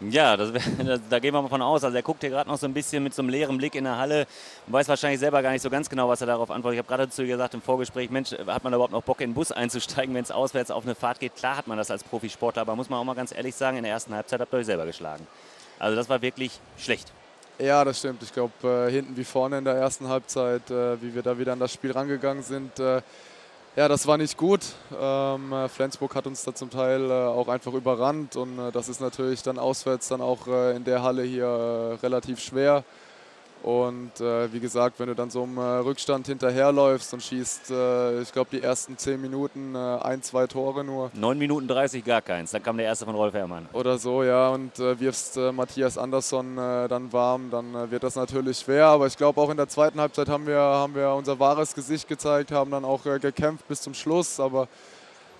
Ja, das, da gehen wir mal von aus. Also er guckt hier gerade noch so ein bisschen mit so einem leeren Blick in der Halle und weiß wahrscheinlich selber gar nicht so ganz genau, was er darauf antwortet. Ich habe gerade zu ihr gesagt im Vorgespräch, Mensch, hat man überhaupt noch Bock in den Bus einzusteigen, wenn es auswärts auf eine Fahrt geht? Klar hat man das als Profisportler, aber muss man auch mal ganz ehrlich sagen, in der ersten Halbzeit habt ihr euch selber geschlagen. Also das war wirklich schlecht. Ja, das stimmt. Ich glaube, äh, hinten wie vorne in der ersten Halbzeit, äh, wie wir da wieder an das Spiel rangegangen sind, äh, ja, das war nicht gut. Ähm, äh, Flensburg hat uns da zum Teil äh, auch einfach überrannt und äh, das ist natürlich dann auswärts dann auch äh, in der Halle hier äh, relativ schwer. Und äh, wie gesagt, wenn du dann so im Rückstand hinterherläufst und schießt, ich glaube, die ersten zehn Minuten ein, zwei Tore nur. Neun Minuten 30 gar keins. Dann kam der erste von Rolf Herrmann. Oder so, ja. Und wirfst Matthias Andersson dann warm, dann wird das natürlich schwer. Aber ich glaube, auch in der zweiten Halbzeit haben wir, haben wir unser wahres Gesicht gezeigt, haben dann auch gekämpft bis zum Schluss. Aber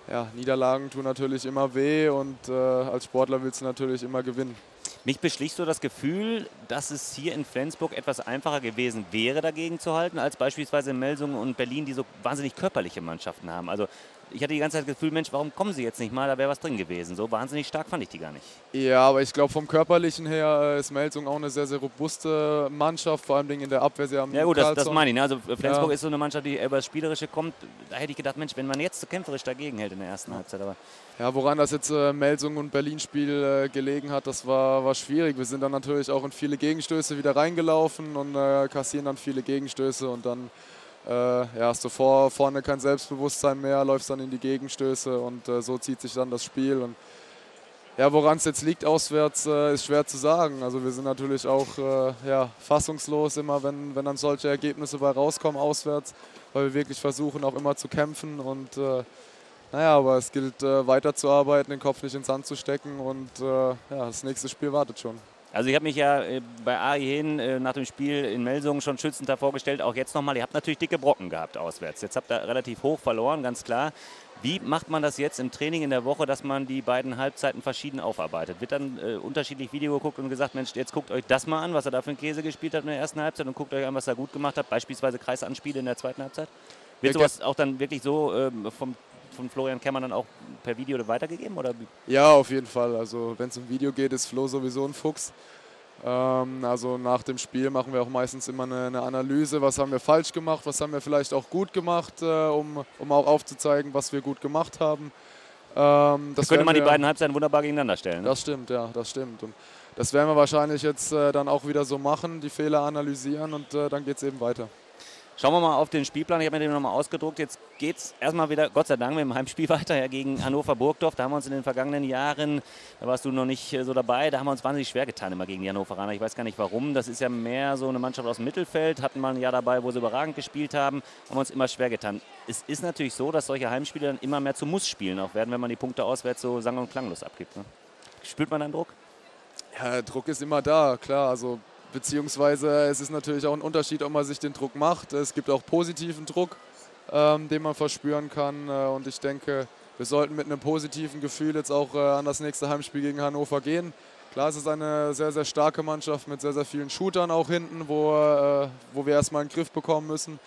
ja, Niederlagen tun natürlich immer weh und äh, als Sportler willst du natürlich immer gewinnen. Mich beschlicht so das Gefühl, dass es hier in Flensburg etwas einfacher gewesen wäre, dagegen zu halten, als beispielsweise in Melsungen und Berlin, die so wahnsinnig körperliche Mannschaften haben. Also ich hatte die ganze Zeit das Gefühl, Mensch, warum kommen sie jetzt nicht mal? Da wäre was drin gewesen. So wahnsinnig stark fand ich die gar nicht. Ja, aber ich glaube, vom Körperlichen her äh, ist Melsung auch eine sehr, sehr robuste Mannschaft, vor allem in der Abwehr. Sie haben ja, gut, das, das, meine ich. Ne? Also Flensburg ja. ist so eine Mannschaft, die über das Spielerische kommt. Da hätte ich gedacht, Mensch, wenn man jetzt so kämpferisch dagegen hält in der ersten Halbzeit. Aber ja, woran das jetzt äh, Melsung und Berlin-Spiel äh, gelegen hat, das war, war schwierig. Wir sind dann natürlich auch in viele Gegenstöße wieder reingelaufen und äh, kassieren dann viele Gegenstöße und dann äh, ja, hast du vor, vorne kein Selbstbewusstsein mehr, läufst dann in die Gegenstöße und äh, so zieht sich dann das Spiel. Und ja, woran es jetzt liegt auswärts, äh, ist schwer zu sagen. Also wir sind natürlich auch ja, fassungslos immer, wenn, wenn dann solche Ergebnisse bei rauskommen auswärts, weil wir wirklich versuchen auch immer zu kämpfen und naja, aber es gilt äh, weiterzuarbeiten, den Kopf nicht ins Sand zu stecken und äh, ja, das nächste Spiel wartet schon. Also ich habe mich ja äh, bei AI hin äh, nach dem Spiel in Melsungen schon schützend davor gestellt, auch jetzt nochmal, ihr habt natürlich dicke Brocken gehabt auswärts. Jetzt habt ihr relativ hoch verloren, ganz klar. Wie macht man das jetzt im Training in der Woche, dass man die beiden Halbzeiten verschieden aufarbeitet? Wird dann äh, unterschiedlich Video geguckt und gesagt, Mensch, jetzt guckt euch das mal an, was er da für einen Käse gespielt hat in der ersten Halbzeit und guckt euch an, was er gut gemacht hat, beispielsweise Kreisanspiele in der zweiten Halbzeit? Wird sowas auch dann wirklich so ähm, vom von Florian Kemmer dann auch per Video weitergegeben? Oder? Ja, auf jeden Fall. Also wenn es um Video geht, ist Flo sowieso ein Fuchs. Ähm, also nach dem Spiel machen wir auch meistens immer eine, eine, Analyse, was haben wir falsch gemacht, was haben wir vielleicht auch gut gemacht, äh, um, um auch aufzuzeigen, was wir gut gemacht haben. Ähm, das könnte man die beiden Halbzeiten wunderbar gegeneinander stellen. Ne? Das stimmt, ja, das stimmt. Und das werden wir wahrscheinlich jetzt äh, dann auch wieder so machen, die Fehler analysieren und äh, dann geht es eben weiter. Schauen wir mal auf den Spielplan. Ich habe mir den nochmal ausgedruckt. Jetzt geht es erstmal wieder, Gott sei Dank, mit dem Heimspiel weiter ja, gegen Hannover Burgdorf. Da haben wir uns in den vergangenen Jahren, da warst du noch nicht äh, so dabei, da haben wir uns wahnsinnig schwer getan immer gegen die Hannoveraner. Ich weiß gar nicht warum. Das ist ja mehr so eine Mannschaft aus dem Mittelfeld. Hatten mal ein Jahr dabei, wo sie überragend gespielt haben. Haben wir uns immer schwer getan. Es ist natürlich so, dass solche Heimspiele dann immer mehr zu Muss-Spielen auch werden, wenn man die Punkte auswärts so sang- und klanglos abgibt. Ne? Spürt man dann Druck? Ja, Druck ist immer da, klar. Also Beziehungsweise es ist natürlich auch ein Unterschied, ob man sich den Druck macht. Es gibt auch positiven Druck, ähm, den man verspüren kann. Äh, und ich denke, wir sollten mit einem positiven Gefühl jetzt auch äh, an das nächste Heimspiel gegen Hannover gehen. Klar, es ist eine sehr, sehr starke Mannschaft mit sehr, sehr vielen Shootern auch hinten, wo, äh, wo wir erstmal einen Griff bekommen müssen.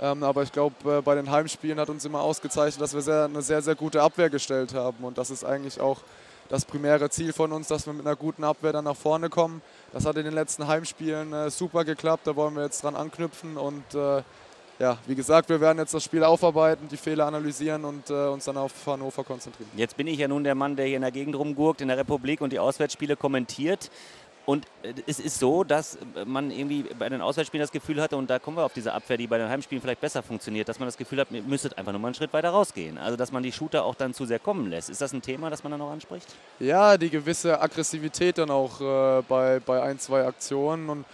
Ähm, aber ich glaube, äh, bei den Heimspielen hat uns immer ausgezeichnet, dass wir sehr, eine sehr, sehr gute Abwehr gestellt haben. Und das ist eigentlich auch das primäre Ziel von uns, dass wir mit einer guten Abwehr dann nach vorne kommen. Das hat in den letzten Heimspielen äh, super geklappt, da wollen wir jetzt dran anknüpfen und äh, ja, wie gesagt, wir werden jetzt das Spiel aufarbeiten, die Fehler analysieren und äh, uns dann auf Hannover konzentrieren. Jetzt bin ich ja nun der Mann, der hier in der Gegend rumgurkt, in der Republik und die Auswärtsspiele kommentiert. Und äh, es ist so, dass man irgendwie bei den Auswärtsspielen das Gefühl hatte, und da kommen wir auf diese Abwehr, die bei den Heimspielen vielleicht besser funktioniert, dass man das Gefühl hat, ihr müsstet einfach nur mal einen Schritt weiter rausgehen. Also, dass man die Shooter auch dann zu sehr kommen lässt. Ist das ein Thema, das man dann noch anspricht? Ja, die gewisse Aggressivität dann auch äh, bei, bei ein, zwei Aktionen. Und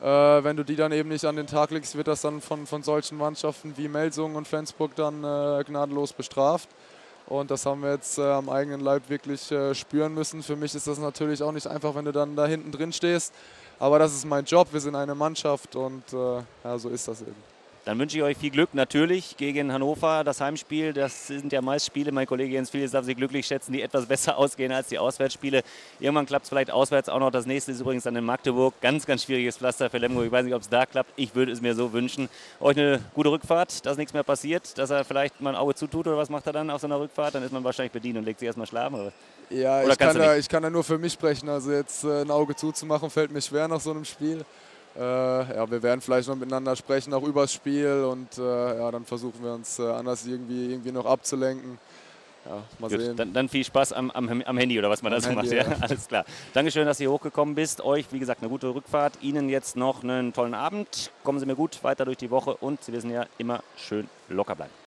äh, wenn du die dann eben nicht an den Tag legst, wird das dann von, von solchen Mannschaften wie Melsungen und Flensburg dann äh, gnadenlos bestraft. Und das haben wir jetzt äh, am eigenen Leib wirklich äh, spüren müssen. Für mich ist das natürlich auch nicht einfach, wenn du dann da hinten drin stehst. Aber das ist mein Job. Wir sind eine Mannschaft und äh, ja, so ist das eben. Dann wünsche ich euch viel Glück natürlich gegen Hannover, das Heimspiel. Das sind ja meist Spiele, mein Kollege Jens Philips darf sich glücklich schätzen, die etwas besser ausgehen als die Auswärtsspiele. Irgendwann klappt es vielleicht auswärts auch noch. Das nächste ist übrigens dann in Magdeburg. Ganz, ganz schwieriges Pflaster für Lemgo. Ich weiß nicht, ob es da klappt. Ich würde es mir so wünschen. Euch eine gute Rückfahrt, dass nichts mehr passiert, dass er vielleicht mal ein Auge zutut oder was macht er dann auf so einer Rückfahrt? Dann ist man wahrscheinlich bedient und legt sich erstmal schlafen. Oder? Ja, Oder ich kann, da, ich kann da nur für mich sprechen. Also jetzt äh, ein Auge zuzumachen, fällt mir schwer nach so einem Spiel. Äh, ja, wir werden vielleicht noch miteinander sprechen, auch übers Spiel und äh, ja, dann versuchen wir uns äh, anders irgendwie, irgendwie noch abzulenken. Ja, mal Gut, sehen. dann, dann viel Spaß am, am, am Handy oder was man Am da so macht. Handy, Ja, ja. alles klar. Dankeschön, dass ihr hochgekommen bist. Euch, wie gesagt, eine gute Rückfahrt. Ihnen jetzt noch einen tollen Abend. Kommen Sie mir gut weiter durch die Woche und Sie wissen ja, immer schön locker bleiben.